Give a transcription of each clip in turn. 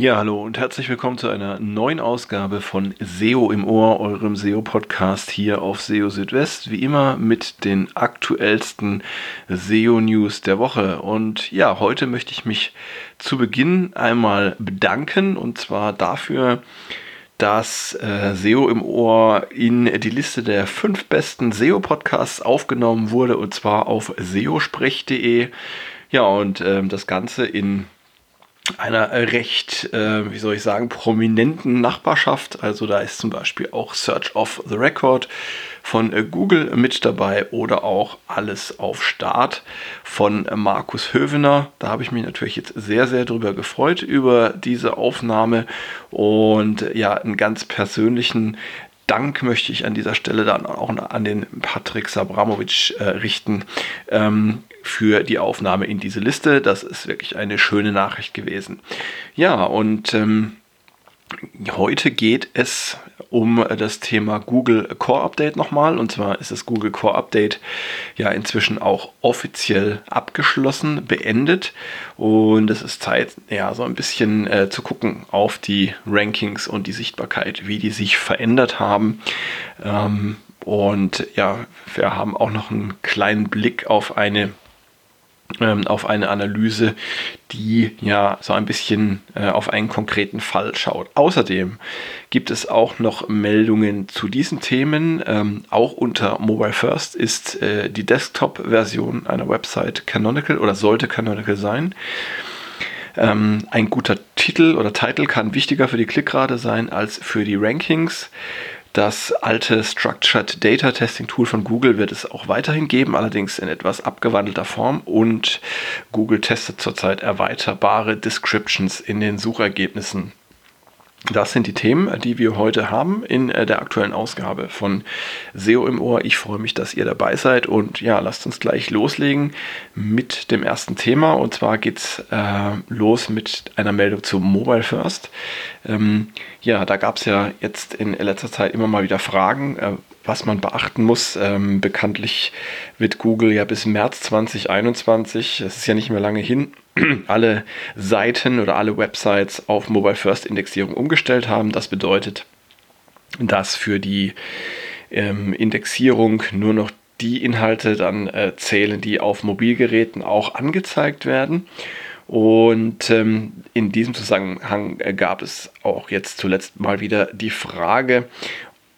Ja, hallo und herzlich willkommen zu einer neuen Ausgabe von SEO im Ohr, eurem SEO-Podcast hier auf SEO Südwest. Wie immer mit den aktuellsten SEO-News der Woche. Und ja, heute möchte ich mich zu Beginn einmal bedanken und zwar dafür, dass äh, SEO im Ohr in die Liste der fünf besten SEO-Podcasts aufgenommen wurde und zwar auf seosprech.de. Ja, und äh, das Ganze in einer recht, äh, wie soll ich sagen, prominenten Nachbarschaft. Also da ist zum Beispiel auch Search of the Record von äh, Google mit dabei oder auch Alles auf Start von äh, Markus Hövener. Da habe ich mich natürlich jetzt sehr, sehr drüber gefreut über diese Aufnahme und äh, ja, einen ganz persönlichen Dank möchte ich an dieser Stelle dann auch an den Patrick Sabramovic äh, richten. Ähm, für die Aufnahme in diese Liste. Das ist wirklich eine schöne Nachricht gewesen. Ja, und ähm, heute geht es um das Thema Google Core Update nochmal. Und zwar ist das Google Core Update ja inzwischen auch offiziell abgeschlossen, beendet. Und es ist Zeit, ja, so ein bisschen äh, zu gucken auf die Rankings und die Sichtbarkeit, wie die sich verändert haben. Ähm, und ja, wir haben auch noch einen kleinen Blick auf eine auf eine Analyse, die ja so ein bisschen äh, auf einen konkreten Fall schaut. Außerdem gibt es auch noch Meldungen zu diesen Themen. Ähm, auch unter Mobile First ist äh, die Desktop-Version einer Website Canonical oder sollte Canonical sein. Ähm, ein guter Titel oder Titel kann wichtiger für die Klickrate sein als für die Rankings. Das alte Structured Data Testing Tool von Google wird es auch weiterhin geben, allerdings in etwas abgewandelter Form und Google testet zurzeit erweiterbare Descriptions in den Suchergebnissen. Das sind die Themen, die wir heute haben in äh, der aktuellen Ausgabe von SEO im Ohr. Ich freue mich, dass ihr dabei seid und ja, lasst uns gleich loslegen mit dem ersten Thema und zwar geht's äh, los mit einer Meldung zu Mobile First. Ähm, ja, da gab es ja jetzt in letzter Zeit immer mal wieder Fragen, äh, was man beachten muss. Ähm, bekanntlich wird Google ja bis März 2021, es ist ja nicht mehr lange hin, alle Seiten oder alle Websites auf Mobile First Indexierung umgestellt haben. Das bedeutet, dass für die ähm, Indexierung nur noch die Inhalte dann äh, zählen, die auf Mobilgeräten auch angezeigt werden. Und ähm, in diesem Zusammenhang gab es auch jetzt zuletzt mal wieder die Frage,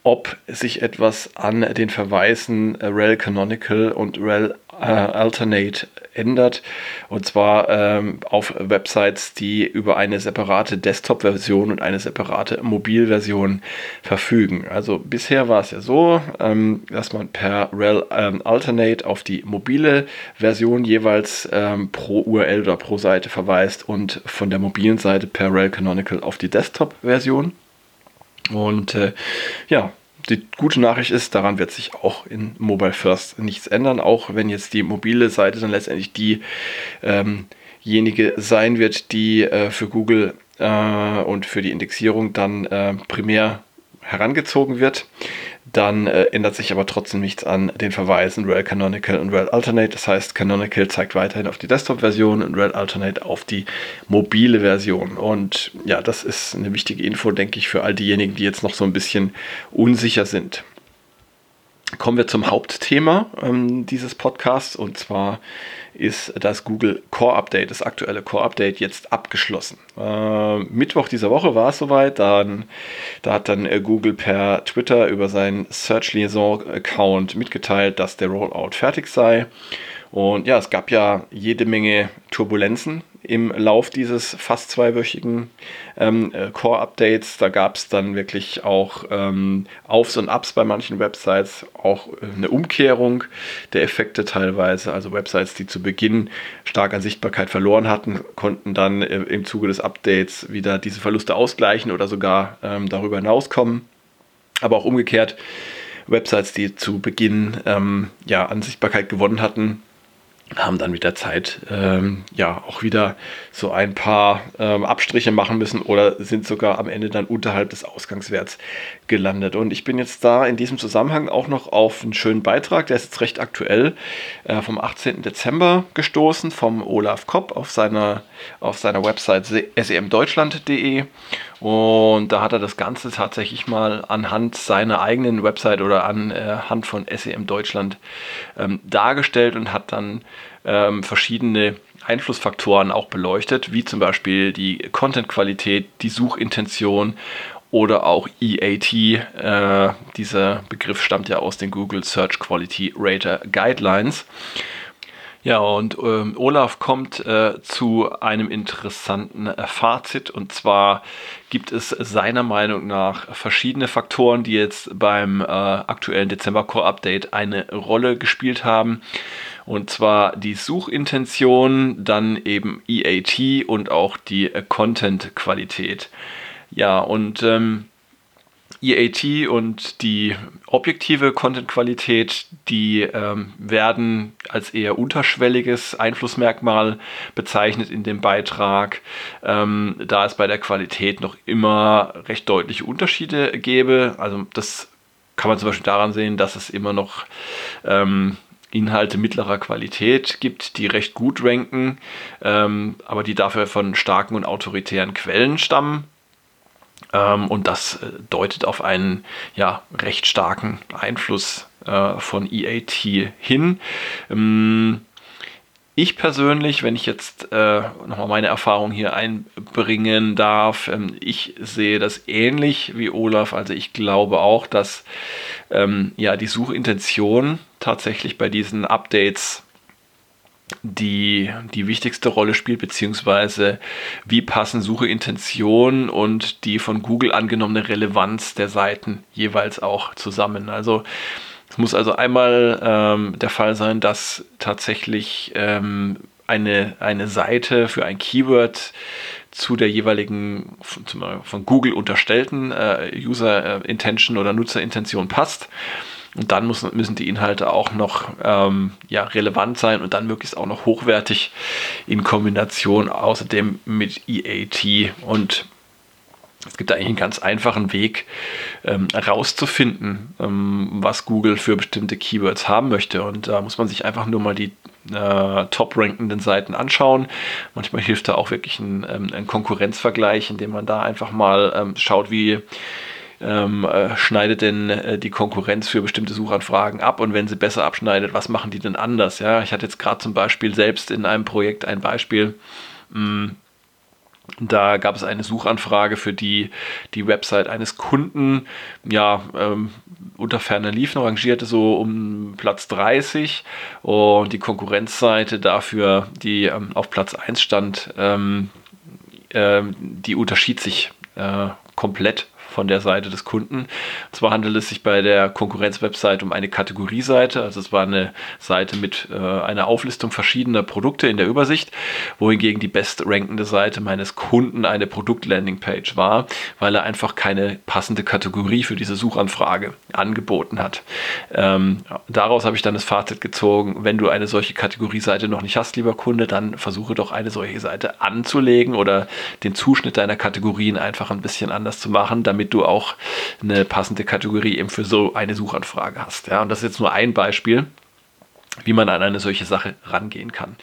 ob sich etwas an den Verweisen äh, rel Canonical und rel äh, Alternate ändert. Und zwar ähm, auf Websites, die über eine separate Desktop-Version und eine separate Mobilversion verfügen. Also bisher war es ja so, ähm, dass man per rel ähm, Alternate auf die mobile Version jeweils ähm, pro URL oder pro Seite verweist und von der mobilen Seite per rel Canonical auf die Desktop-Version. Und äh, ja, die gute Nachricht ist, daran wird sich auch in Mobile First nichts ändern, auch wenn jetzt die mobile Seite dann letztendlich diejenige ähm sein wird, die äh, für Google äh, und für die Indexierung dann äh, primär herangezogen wird dann äh, ändert sich aber trotzdem nichts an den Verweisen Rel Canonical und Rel Alternate. Das heißt, Canonical zeigt weiterhin auf die Desktop-Version und Rel Alternate auf die mobile Version. Und ja, das ist eine wichtige Info, denke ich, für all diejenigen, die jetzt noch so ein bisschen unsicher sind. Kommen wir zum Hauptthema ähm, dieses Podcasts und zwar ist das Google Core Update, das aktuelle Core Update jetzt abgeschlossen. Äh, Mittwoch dieser Woche war es soweit, dann, da hat dann äh, Google per Twitter über seinen Search Liaison Account mitgeteilt, dass der Rollout fertig sei. Und ja, es gab ja jede Menge Turbulenzen im Lauf dieses fast zweiwöchigen ähm, äh, Core-Updates. Da gab es dann wirklich auch ähm, Aufs und Ups bei manchen Websites, auch äh, eine Umkehrung der Effekte teilweise. Also Websites, die zu Beginn stark an Sichtbarkeit verloren hatten, konnten dann äh, im Zuge des Updates wieder diese Verluste ausgleichen oder sogar ähm, darüber hinauskommen. Aber auch umgekehrt, Websites, die zu Beginn ähm, ja, an Sichtbarkeit gewonnen hatten, haben dann mit der Zeit ähm, ja auch wieder so ein paar ähm, Abstriche machen müssen oder sind sogar am Ende dann unterhalb des Ausgangswerts gelandet. Und ich bin jetzt da in diesem Zusammenhang auch noch auf einen schönen Beitrag, der ist jetzt recht aktuell, äh, vom 18. Dezember gestoßen, vom Olaf Kopp auf seiner, auf seiner Website semdeutschland.de. Und da hat er das Ganze tatsächlich mal anhand seiner eigenen Website oder anhand von SEM Deutschland ähm, dargestellt und hat dann ähm, verschiedene Einflussfaktoren auch beleuchtet, wie zum Beispiel die Content-Qualität, die Suchintention oder auch EAT. Äh, dieser Begriff stammt ja aus den Google Search Quality Rater Guidelines. Ja, und ähm, Olaf kommt äh, zu einem interessanten äh, Fazit. Und zwar gibt es seiner Meinung nach verschiedene Faktoren, die jetzt beim äh, aktuellen Dezember Core Update eine Rolle gespielt haben. Und zwar die Suchintention, dann eben EAT und auch die Content-Qualität. Ja, und ähm, EAT und die objektive Content-Qualität, die ähm, werden als eher unterschwelliges Einflussmerkmal bezeichnet in dem Beitrag, ähm, da es bei der Qualität noch immer recht deutliche Unterschiede gäbe. Also das kann man zum Beispiel daran sehen, dass es immer noch ähm, Inhalte mittlerer Qualität gibt, die recht gut ranken, ähm, aber die dafür von starken und autoritären Quellen stammen. Ähm, und das äh, deutet auf einen ja, recht starken Einfluss äh, von EAT hin. Ähm, ich persönlich, wenn ich jetzt äh, nochmal meine Erfahrung hier einbringen darf, ähm, ich sehe das ähnlich wie Olaf. Also ich glaube auch, dass ähm, ja die Suchintention tatsächlich bei diesen Updates die die wichtigste Rolle spielt, beziehungsweise wie passen Sucheintention und die von Google angenommene Relevanz der Seiten jeweils auch zusammen. Also es muss also einmal ähm, der Fall sein, dass tatsächlich ähm, eine, eine Seite für ein Keyword zu der jeweiligen von Google unterstellten äh, User Intention oder Nutzerintention passt. Und dann muss, müssen die Inhalte auch noch ähm, ja, relevant sein und dann möglichst auch noch hochwertig in Kombination außerdem mit EAT. Und es gibt eigentlich einen ganz einfachen Weg, ähm, ähm, was Google für bestimmte Keywords haben möchte. Und da muss man sich einfach nur mal die äh, top-rankenden Seiten anschauen. Manchmal hilft da auch wirklich ein, ähm, ein Konkurrenzvergleich, indem man da einfach mal ähm, schaut, wie ähm, äh, schneidet denn äh, die Konkurrenz für bestimmte Suchanfragen ab und wenn sie besser abschneidet, was machen die denn anders? Ja, ich hatte jetzt gerade zum Beispiel selbst in einem Projekt ein Beispiel. Mh, mm, da gab es eine Suchanfrage, für die die Website eines Kunden ja ähm, unter ferner Liefen rangierte, so um Platz 30 und die Konkurrenzseite dafür, die ähm, auf Platz 1 stand, ähm, ähm, die unterschied sich äh, komplett von der Seite des Kunden. Und zwar handelt es sich bei der Konkurrenzwebsite um eine Kategorieseite, also es war eine Seite mit äh, einer Auflistung verschiedener Produkte in der Übersicht, wohingegen die bestrankende Seite meines Kunden eine Produktlandingpage war, weil er einfach keine passende Kategorie für diese Suchanfrage angeboten hat. Ähm, daraus habe ich dann das Fazit gezogen, wenn du eine solche Kategorieseite noch nicht hast, lieber Kunde, dann versuche doch eine solche Seite anzulegen oder den Zuschnitt deiner Kategorien einfach ein bisschen anders zu machen, damit damit du auch eine passende Kategorie eben für so eine Suchanfrage hast. Ja, und das ist jetzt nur ein Beispiel, wie man an eine solche Sache rangehen kann.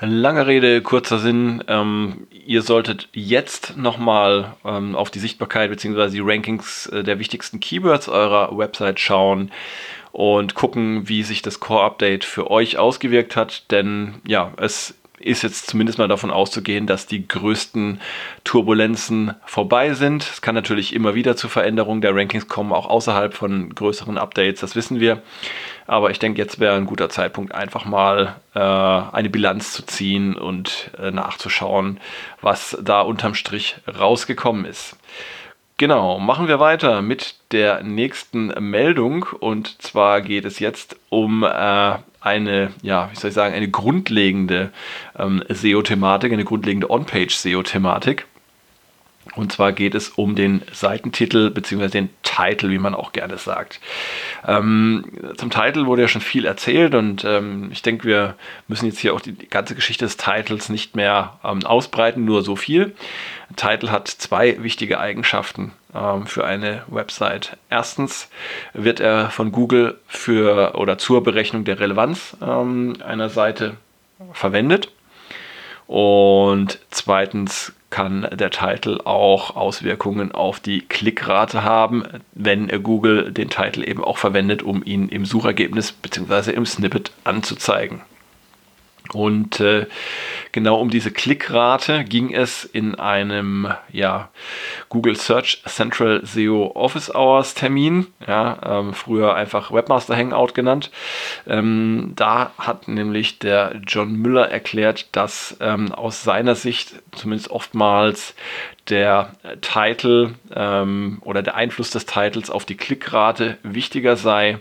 Lange Rede, kurzer Sinn. Ähm, ihr solltet jetzt nochmal ähm, auf die Sichtbarkeit bzw. die Rankings äh, der wichtigsten Keywords eurer Website schauen und gucken, wie sich das Core-Update für euch ausgewirkt hat. Denn ja, es ist jetzt zumindest mal davon auszugehen, dass die größten Turbulenzen vorbei sind. Es kann natürlich immer wieder zu Veränderungen der Rankings kommen, auch außerhalb von größeren Updates, das wissen wir. Aber ich denke, jetzt wäre ein guter Zeitpunkt, einfach mal äh, eine Bilanz zu ziehen und äh, nachzuschauen, was da unterm Strich rausgekommen ist. Genau, machen wir weiter mit der nächsten Meldung. Und zwar geht es jetzt um äh, eine, ja, wie soll ich sagen, eine grundlegende ähm, SEO-Thematik, eine grundlegende On-Page-SEO-Thematik. Und zwar geht es um den Seitentitel bzw. den Titel, wie man auch gerne sagt. Ähm, zum Titel wurde ja schon viel erzählt und ähm, ich denke, wir müssen jetzt hier auch die, die ganze Geschichte des Titels nicht mehr ähm, ausbreiten, nur so viel. Titel hat zwei wichtige Eigenschaften ähm, für eine Website. Erstens wird er von Google für oder zur Berechnung der Relevanz ähm, einer Seite verwendet. Und zweitens kann der Titel auch Auswirkungen auf die Klickrate haben, wenn Google den Titel eben auch verwendet, um ihn im Suchergebnis bzw. im Snippet anzuzeigen. Und äh, genau um diese Klickrate ging es in einem ja, Google Search Central SEO Office Hours Termin, ja, ähm, früher einfach Webmaster Hangout genannt. Ähm, da hat nämlich der John Müller erklärt, dass ähm, aus seiner Sicht zumindest oftmals der Titel ähm, oder der Einfluss des Titels auf die Klickrate wichtiger sei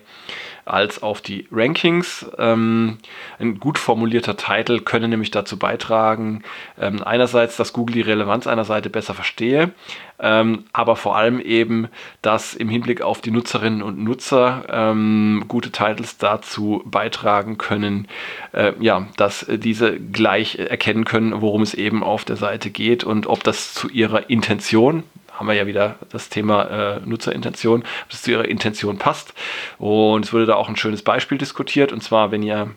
als auf die Rankings. Ähm, ein gut formulierter Titel könne nämlich dazu beitragen, ähm, einerseits, dass Google die Relevanz einer Seite besser verstehe, ähm, aber vor allem eben, dass im Hinblick auf die Nutzerinnen und Nutzer ähm, gute Titles dazu beitragen können, äh, ja, dass diese gleich erkennen können, worum es eben auf der Seite geht und ob das zu ihrer Intention, haben wir ja wieder das Thema äh, Nutzerintention, ob es zu ihrer Intention passt. Und es wurde da auch ein schönes Beispiel diskutiert, und zwar, wenn ihr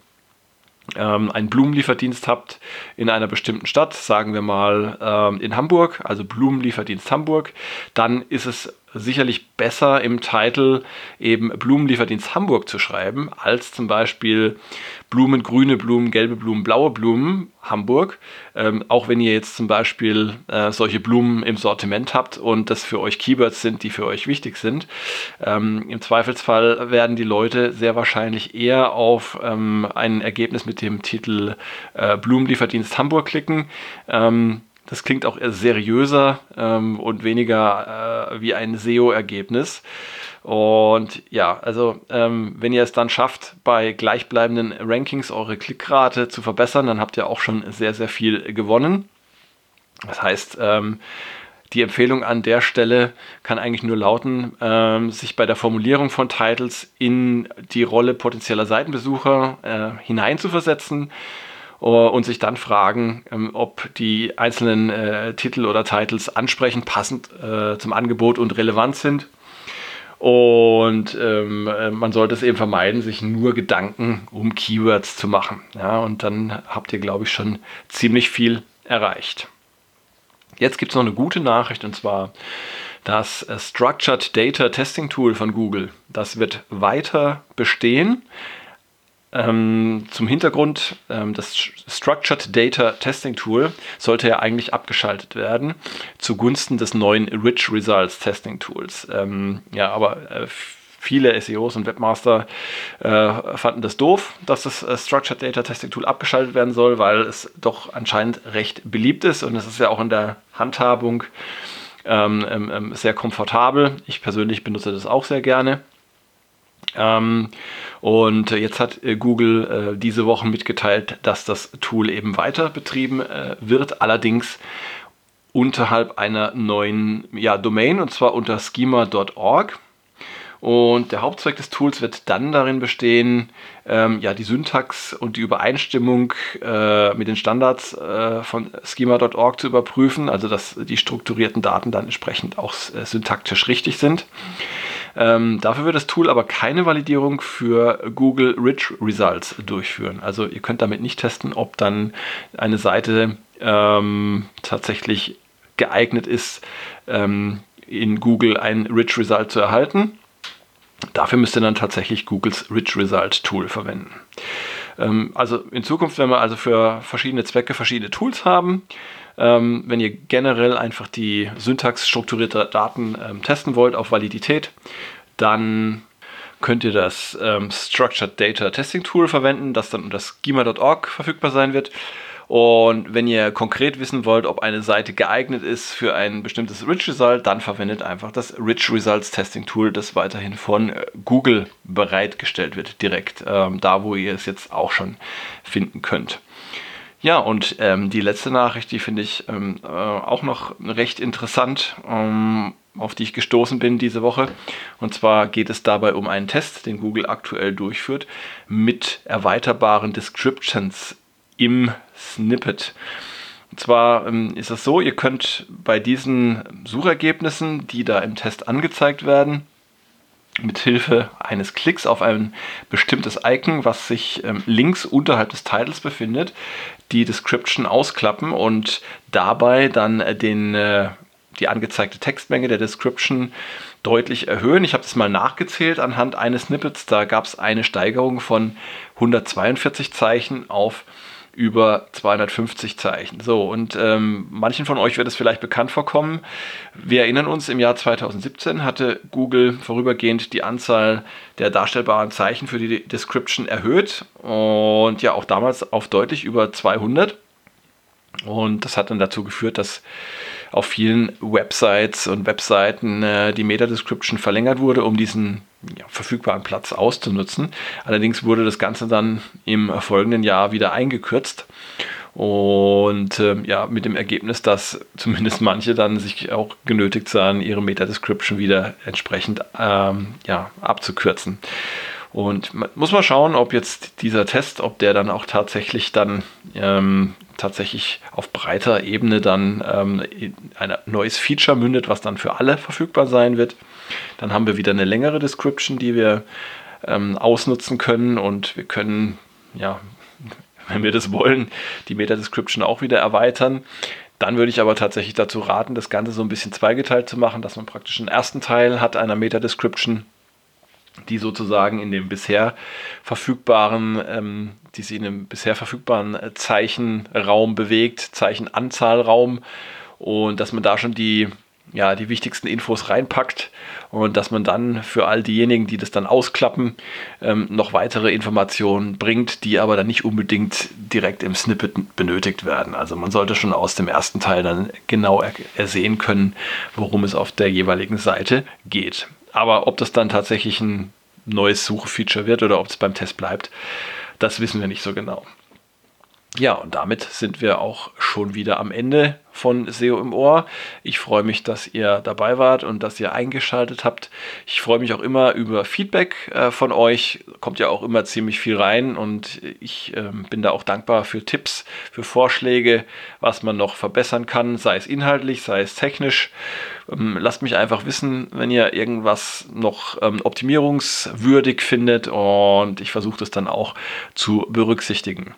ähm, einen Blumenlieferdienst habt in einer bestimmten Stadt, sagen wir mal ähm, in Hamburg, also Blumenlieferdienst Hamburg, dann ist es sicherlich besser im Titel eben Blumenlieferdienst Hamburg zu schreiben, als zum Beispiel Blumen, grüne Blumen, gelbe Blumen, blaue Blumen Hamburg. Ähm, auch wenn ihr jetzt zum Beispiel äh, solche Blumen im Sortiment habt und das für euch Keywords sind, die für euch wichtig sind. Ähm, Im Zweifelsfall werden die Leute sehr wahrscheinlich eher auf ähm, ein Ergebnis mit dem Titel äh, Blumenlieferdienst Hamburg klicken. Das klingt auch eher seriöser ähm, und weniger äh, wie ein SEO-Ergebnis. Und ja, also ähm, wenn ihr es dann schafft, bei gleichbleibenden Rankings eure Klickrate zu verbessern, dann habt ihr auch schon sehr, sehr viel gewonnen. Das heißt, ähm, die Empfehlung an der Stelle kann eigentlich nur lauten, ähm, sich bei der Formulierung von Titles in die Rolle potenzieller Seitenbesucher äh, hineinzuversetzen und sich dann fragen, ähm, ob die einzelnen äh, Titel oder Titles ansprechend, passend äh, zum Angebot und relevant sind. Und ähm, äh, man sollte es eben vermeiden, sich nur Gedanken um Keywords zu machen. Ja, und dann habt ihr, glaube ich, schon ziemlich viel erreicht. Jetzt gibt es noch eine gute Nachricht und zwar das Structured Data Testing Tool von Google. Das wird weiter bestehen. Ähm, zum Hintergrund, ähm, das Structured Data Testing Tool sollte ja eigentlich abgeschaltet werden zugunsten des neuen Rich Results Testing Tools. Ähm, ja, aber äh, viele SEOs und Webmaster äh, fanden das doof, dass das äh, Structured Data Testing Tool abgeschaltet werden soll, weil es doch anscheinend recht beliebt ist und es ist ja auch in der Handhabung ähm, ähm, ähm sehr komfortabel. Ich persönlich benutze das auch sehr gerne. Ähm, und jetzt hat äh, Google äh, diese Woche mitgeteilt, dass das Tool eben weiter betrieben äh, wird, allerdings unterhalb einer neuen ja, Domain und zwar unter schema.org. Und der Hauptzweck des Tools wird dann darin bestehen, ähm, ja, die Syntax und die Übereinstimmung äh, mit den Standards äh, von schema.org zu überprüfen, also dass die strukturierten Daten dann entsprechend auch äh, syntaktisch richtig sind. Ähm, dafür wird das Tool aber keine Validierung für Google Rich Results durchführen. Also ihr könnt damit nicht testen, ob dann eine Seite ähm, tatsächlich geeignet ist, ähm, in Google ein Rich Result zu erhalten. Dafür müsst ihr dann tatsächlich Googles Rich Result Tool verwenden. Ähm, also in Zukunft, wenn wir also für verschiedene Zwecke verschiedene Tools haben, ähm, wenn ihr generell einfach die Syntax strukturierter Daten ähm, testen wollt auf Validität, dann könnt ihr das Structured Data Testing Tool verwenden, das dann unter schema.org verfügbar sein wird. Und wenn ihr konkret wissen wollt, ob eine Seite geeignet ist für ein bestimmtes Rich Result, dann verwendet einfach das Rich Results Testing Tool, das weiterhin von äh, Google bereitgestellt wird, direkt ähm, da, wo ihr es jetzt auch schon finden könnt. Ja, und ähm, die letzte Nachricht, die finde ich ähm, äh, auch noch recht interessant, ähm, auf die ich gestoßen bin diese Woche. Und zwar geht es dabei um einen Test, den Google aktuell durchführt, mit erweiterbaren Descriptions im Snippet. Und zwar ähm, ist es so, ihr könnt bei diesen Suchergebnissen, die da im Test angezeigt werden, mit Hilfe eines Klicks auf ein bestimmtes Icon, was sich ähm, links unterhalb des Titles befindet, die Description ausklappen und dabei dann äh, den, äh, die angezeigte Textmenge der Description deutlich erhöhen. Ich habe das mal nachgezählt anhand eines Snippets. Da gab es eine Steigerung von 142 Zeichen auf über 250 Zeichen. So, und ähm, manchen von euch wird es vielleicht bekannt vorkommen. Wir erinnern uns, im Jahr 2017 hatte Google vorübergehend die Anzahl der darstellbaren Zeichen für die Description erhöht und ja auch damals auf deutlich über 200. Und das hat dann dazu geführt, dass auf vielen Websites und Webseiten äh, die Meta-Description verlängert wurde, um diesen ja, verfügbaren Platz auszunutzen. Allerdings wurde das Ganze dann im folgenden Jahr wieder eingekürzt. Und äh, ja, mit dem Ergebnis, dass zumindest manche dann sich auch genötigt sahen, ihre Meta-Description wieder entsprechend ähm, ja, abzukürzen. Und muss man schauen, ob jetzt dieser Test, ob der dann auch tatsächlich dann ähm, tatsächlich auf breiter Ebene dann ähm, ein neues Feature mündet, was dann für alle verfügbar sein wird. Dann haben wir wieder eine längere Description, die wir ähm, ausnutzen können und wir können, ja, wenn wir das wollen, die Meta-Description auch wieder erweitern. Dann würde ich aber tatsächlich dazu raten, das Ganze so ein bisschen zweigeteilt zu machen, dass man praktisch einen ersten Teil hat einer Meta-Description, die sozusagen in dem bisher verfügbaren, ähm, die sich in dem bisher verfügbaren Zeichenraum bewegt, Zeichenanzahlraum und dass man da schon die ja, die wichtigsten Infos reinpackt und dass man dann für all diejenigen, die das dann ausklappen, ähm, noch weitere Informationen bringt, die aber dann nicht unbedingt direkt im Snippet benötigt werden. Also man sollte schon aus dem ersten Teil dann genau er ersehen können, worum es auf der jeweiligen Seite geht. Aber ob das dann tatsächlich ein neues Suchfeature wird oder ob es beim Test bleibt, das wissen wir nicht so genau. Ja, und damit sind wir auch schon wieder am Ende von SEO im Ohr. Ich freue mich, dass ihr dabei wart und dass ihr eingeschaltet habt. Ich freue mich auch immer über Feedback äh, von euch. Kommt ja auch immer ziemlich viel rein und ich äh, bin da auch dankbar für Tipps, für Vorschläge, was man noch verbessern kann, sei es inhaltlich, sei es technisch. Ähm, lasst mich einfach wissen, wenn ihr irgendwas noch ähm, optimierungswürdig findet und ich versuche das dann auch zu berücksichtigen.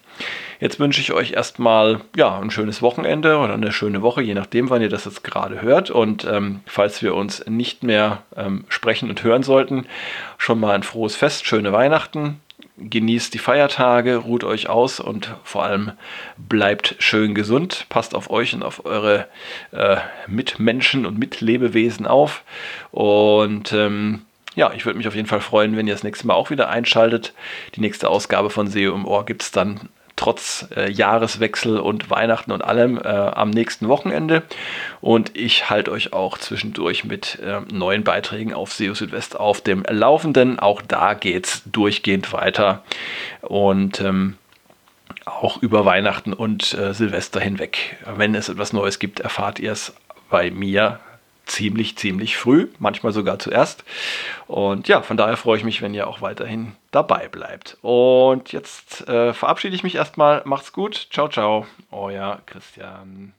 Jetzt wünsche ich euch erstmal ja, ein schönes Wochenende oder eine schöne Woche, je nachdem, wann ihr das jetzt gerade hört. Und ähm, falls wir uns nicht mehr ähm, sprechen und hören sollten, schon mal ein frohes Fest, schöne Weihnachten. Genießt die Feiertage, ruht euch aus und vor allem bleibt schön gesund. Passt auf euch und auf eure äh, Mitmenschen und Mitlebewesen auf. Und ähm, ja, ich würde mich auf jeden Fall freuen, wenn ihr das nächste Mal auch wieder einschaltet. Die nächste Ausgabe von SEO im Ohr gibt es dann trotz äh, Jahreswechsel und Weihnachten und allem äh, am nächsten Wochenende. Und ich halte euch auch zwischendurch mit äh, neuen Beiträgen auf SEO Südwest auf dem Laufenden. Auch da geht es durchgehend weiter. Und ähm, auch über Weihnachten und äh, Silvester hinweg. Wenn es etwas Neues gibt, erfahrt ihr es bei mir ziemlich, ziemlich früh, manchmal sogar zuerst. Und ja, von daher freue ich mich, wenn ihr auch weiterhin dabei bleibt. Und jetzt äh, verabschiede ich mich erstmal. Macht's gut. Ciao, ciao. Euer Christian.